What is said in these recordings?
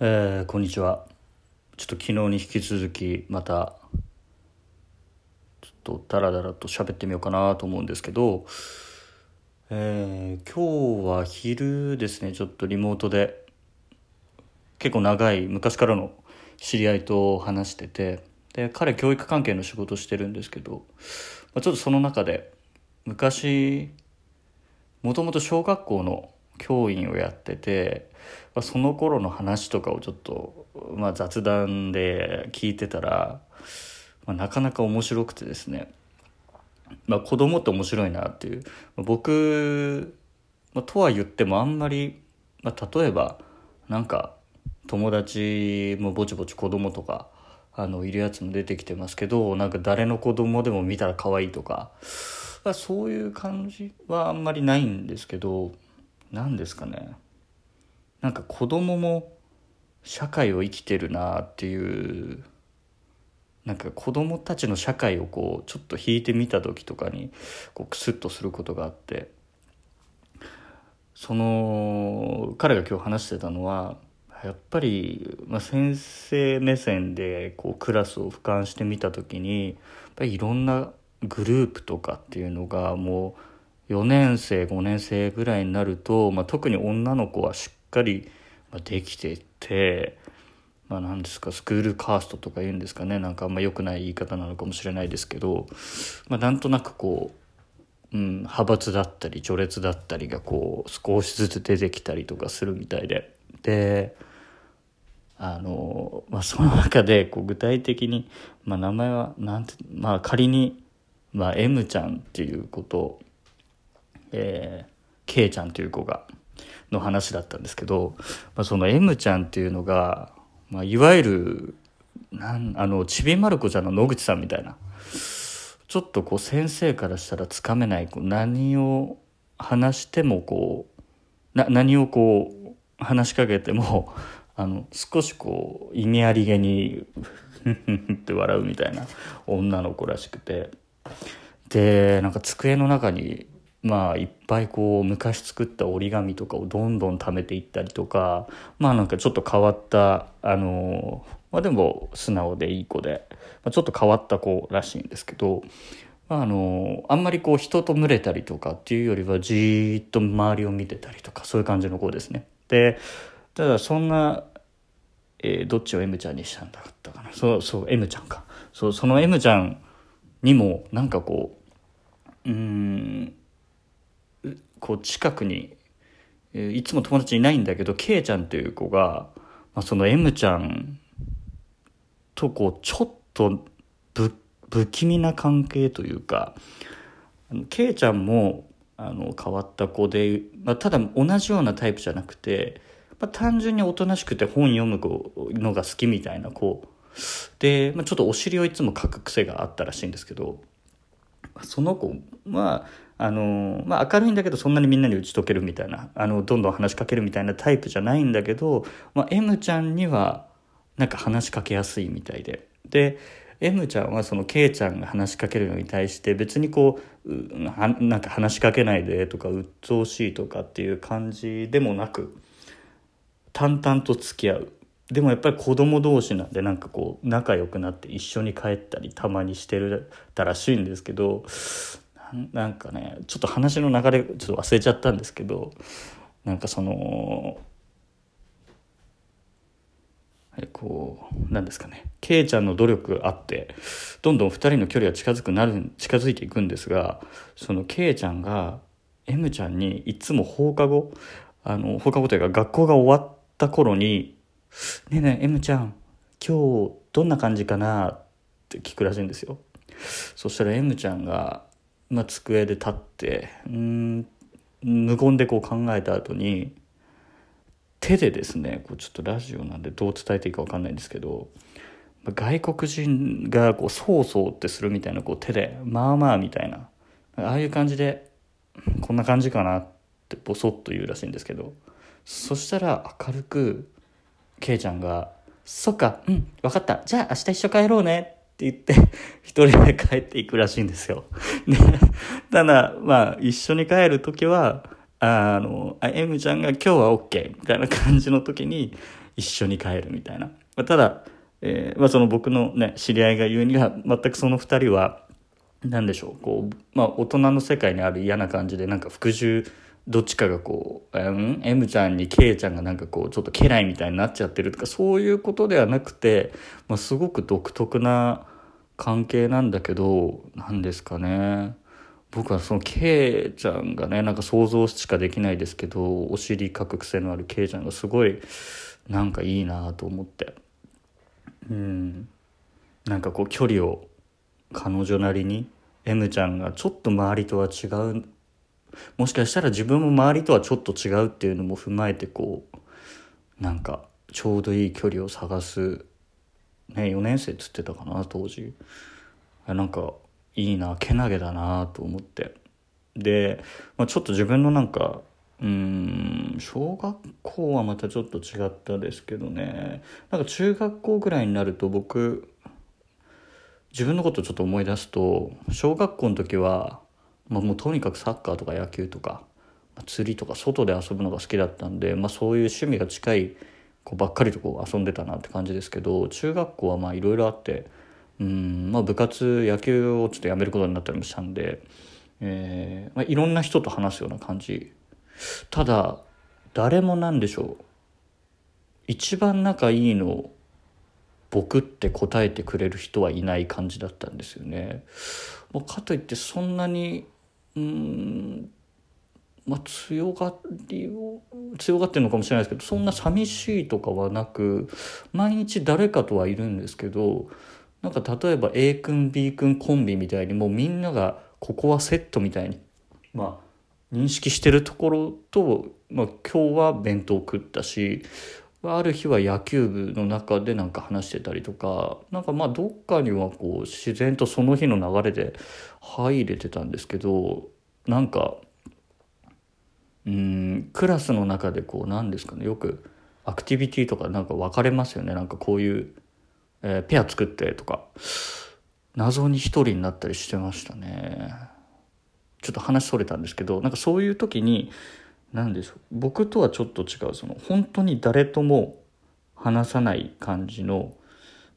えー、こんにちは。ちょっと昨日に引き続きまたちょっとダラダラと喋ってみようかなと思うんですけど、えー、今日は昼ですね。ちょっとリモートで結構長い昔からの知り合いと話しててで彼教育関係の仕事してるんですけど、まあ、ちょっとその中で昔もともと小学校の教員をやってて、まあ、その頃の話とかをちょっと、まあ、雑談で聞いてたら、まあ、なかなか面白くてですね、まあ、子供って面白いなっていう、まあ、僕、まあ、とは言ってもあんまり、まあ、例えばなんか友達もぼちぼち子供とかあのいるやつも出てきてますけどなんか誰の子供でも見たら可愛いとかそういう感じはあんまりないんですけど何ですかね。なんか子供も社会を生きてるなっていうなんか子供たちの社会をこうちょっと引いてみた時とかにこうクスッとすることがあって。その彼が今日話してたのはやっぱり、まあ、先生目線でこうクラスを俯瞰してみた時にやっぱりいろんなグループとかっていうのがもう4年生5年生ぐらいになると、まあ、特に女の子はしっかりできていて、まあ、何ですかスクールカーストとか言うんですかねなんかあんま良くない言い方なのかもしれないですけど、まあ、なんとなくこう、うん、派閥だったり序列だったりがこう少しずつ出てきたりとかするみたいで。であの、まあ、その中でこう具体的に、まあ、名前はなんて、まあ、仮に、まあ、M ちゃんっていうことえー、K ちゃんという子がの話だったんですけど、まあ、その M ちゃんっていうのが、まあ、いわゆるなんあのちびまる子ちゃんの野口さんみたいなちょっとこう先生からしたらつかめないこう何を話してもこうな何をこう話しかけてもあの少しこう意味ありげにって笑うみたいな女の子らしくてでなんか机の中にまあいっぱいこう昔作った折り紙とかをどんどん貯めていったりとかまあなんかちょっと変わったあのまあでも素直でいい子で、まあ、ちょっと変わった子らしいんですけど、まあ、あのあんまりこう人と群れたりとかっていうよりはじーっと周りを見てたりとかそういう感じの子ですね。でただそんな、えー、どっちを M ちゃんにしたんだったかなそうそう M ちゃんかそうその M ちゃんにもなんかこううんこう近くにいつも友達いないんだけど K ちゃんっていう子が、まあ、その M ちゃんとこうちょっと不不気味な関係というか K ちゃんもあの変わった子で、まあ、ただ同じようなタイプじゃなくて、まあ、単純におとなしくて本読むのが好きみたいな子で、まあ、ちょっとお尻をいつもかく癖があったらしいんですけどその子はあの、まあ、明るいんだけどそんなにみんなに打ち解けるみたいなあのどんどん話しかけるみたいなタイプじゃないんだけど、まあ、M ちゃんにはなんか話しかけやすいみたいで。で M ちゃんはその K ちゃんが話しかけるのに対して別にこうなんか話しかけないでとか鬱陶しいとかっていう感じでもなく淡々と付き合う。でもやっぱり子供同士なんでなんかこう仲良くなって一緒に帰ったりたまにしてるたらしいんですけどなんかねちょっと話の流れちょっと忘れちゃったんですけどなんかそのこうなんですかね。ケイちゃんの努力あってどんどん2人の距離が近づくなる近づいていくんですがそのケイちゃんが M ちゃんにいつも放課後あの放課後というか学校が終わった頃に「ねえねえ M ちゃん今日どんな感じかな?」って聞くらしいんですよ。そしたら M ちゃんがまあ、机で立ってうん無言でこう考えた後に手でですねこうちょっとラジオなんでどう伝えていいか分かんないんですけど外国人がこうそうそうってするみたいなこう手でまあまあみたいなああいう感じでこんな感じかなってボソッと言うらしいんですけどそしたら明るくケイちゃんが「そっかうん分かったじゃあ明日一緒帰ろうね」って言って、一人で帰っていくらしいんですよ。で、ただ、まあ、一緒に帰るときは、あの、あ、M ちゃんが今日は OK みたいな感じの時に、一緒に帰るみたいな。ただ、えーまあ、その僕のね知り合いが言うには全くその2人は何でしょうこう、まあ、大人の世界にある嫌な感じでなんか服従どっちかがこう、うん、M ちゃんに K ちゃんがなんかこうちょっと家来みたいになっちゃってるとかそういうことではなくて、まあ、すごく独特な関係なんだけど何ですかね。僕はその K ちゃんがねなんか想像しかできないですけどお尻かく癖のある K ちゃんがすごいなんかいいなと思って。うん。なんかこう距離を彼女なりに M ちゃんがちょっと周りとは違うもしかしたら自分も周りとはちょっと違うっていうのも踏まえてこうなんかちょうどいい距離を探すね4年生っつってたかな当時。なんかいいなけなげだなと思って。で、まあ、ちょっと自分のなんかうん小学校はまたちょっと違ったですけどね。なんか中学校ぐらいになると僕自分のことちょっと思い出すと小学校の時はまあ、もうとにかくサッカーとか野球とか釣りとか外で遊ぶのが好きだったんで、まあ、そういう趣味が近い子ばっかりとこう遊んでたなって感じですけど中学校はまあいろいろあってうんまあ部活野球をちょっとやめることになったりもしたんで、えーまあ、いろんな人と話すような感じただ誰もなんでしょう一番仲いいの僕って答えてくれる人はいない感じだったんですよね。まあ、かといってそんなにうんまあ強がりを強がってるのかもしれないですけどそんな寂しいとかはなく毎日誰かとはいるんですけどなんか例えば A 君 B 君コンビみたいにもうみんながここはセットみたいにまあ認識してるところと、まあ、今日は弁当食ったしある日は野球部の中でなんか話してたりとかなんかまあどっかにはこう自然とその日の流れで入れてたんですけどなんかうんクラスの中でこう何ですかねよくアクティビティとかなんか分かれますよね。なんかこういう、えー、ペア作ってとか。謎に一人になったりしてましたね。ちょっと話それたんですけどなんかそういう時に何でしょう。僕とはちょっと違うその本当に誰とも話さない感じの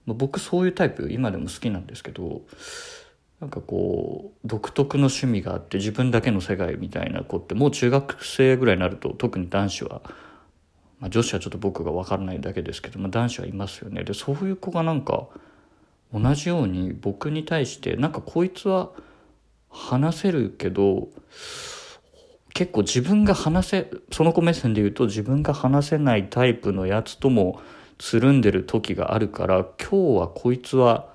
ま僕そういうタイプ今でも好きなんですけどなんかこう独特の趣味があって自分だけの世界みたいな子ってもう中学生ぐらいになると特に男子は、まあ、女子はちょっと僕が分からないだけですけど、まあ、男子はいますよね。でそういう子がなんか同じように僕に対してなんかこいつは話せるけど結構自分が話せその子目線で言うと自分が話せないタイプのやつともつるんでる時があるから今日はこいつは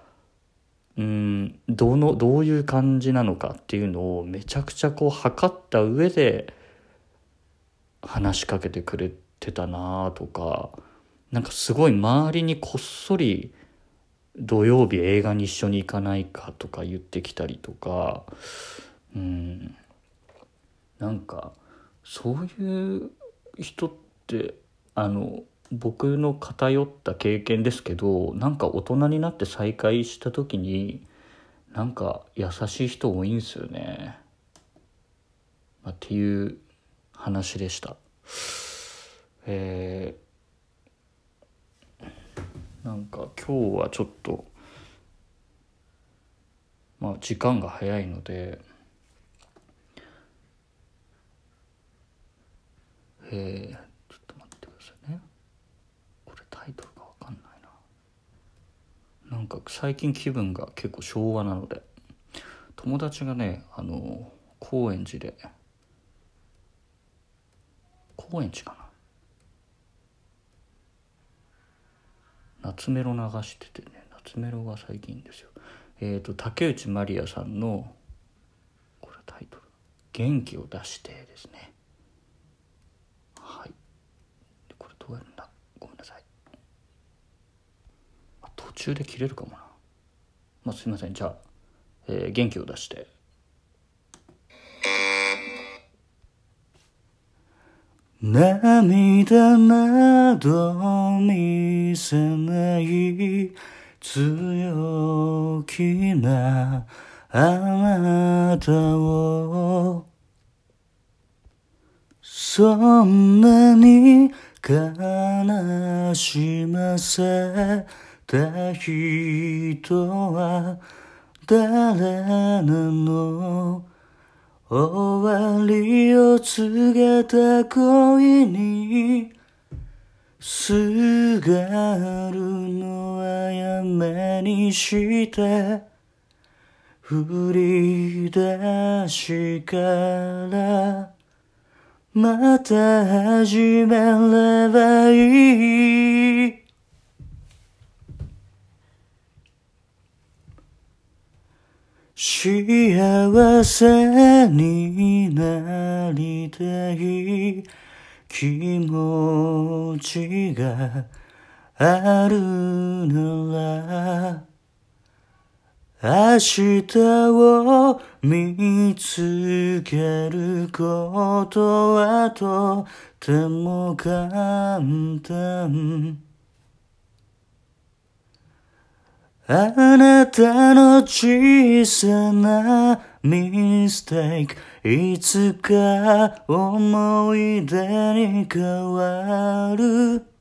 うんどのどういう感じなのかっていうのをめちゃくちゃこう測った上で話しかけてくれてたなとかなんかすごい周りにこっそり土曜日映画に一緒に行かないかとか言ってきたりとかうん。なんかそういう人ってあの僕の偏った経験ですけどなんか大人になって再会した時になんか優しい人多いんですよね、まあ、っていう話でした。えー、なんか今日はちょっとまあ時間が早いのでえ。ー、ちょっと待ってくださいね。これタイトルが分かんないな。なんか最近気分が結構昭和なので。友達がねあの高円寺で。高円寺かな。夏メロ流しててね夏メロが最近ですよ。えっ、ー、と竹内まりやさんのこれタイトル「元気を出して」ですね。はい。これどうやるんだ？ごめんなさい。途中で切れるかもな。まあすいません。じゃあ、えー、元気を出して。涙など見せない強気なあなたをそんなに悲しませた人は誰なの終わりを告げた恋にすがるのはやめにして振り出しからまた始めればいい。幸せになりたい気持ちがあるなら。明日を見つけることはとても簡単。あなたの小さなミステイク。いつか思い出に変わる。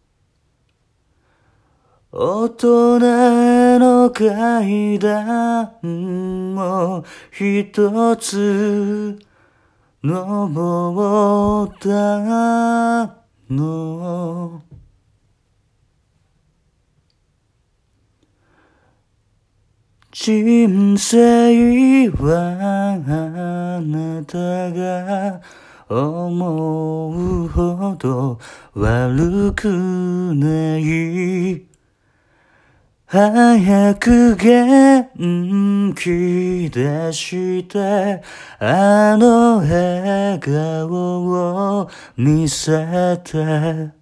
大人への階段も一つ登ったの。人生はあなたが思うほど悪くない。早く元気出してあの笑顔を見せて。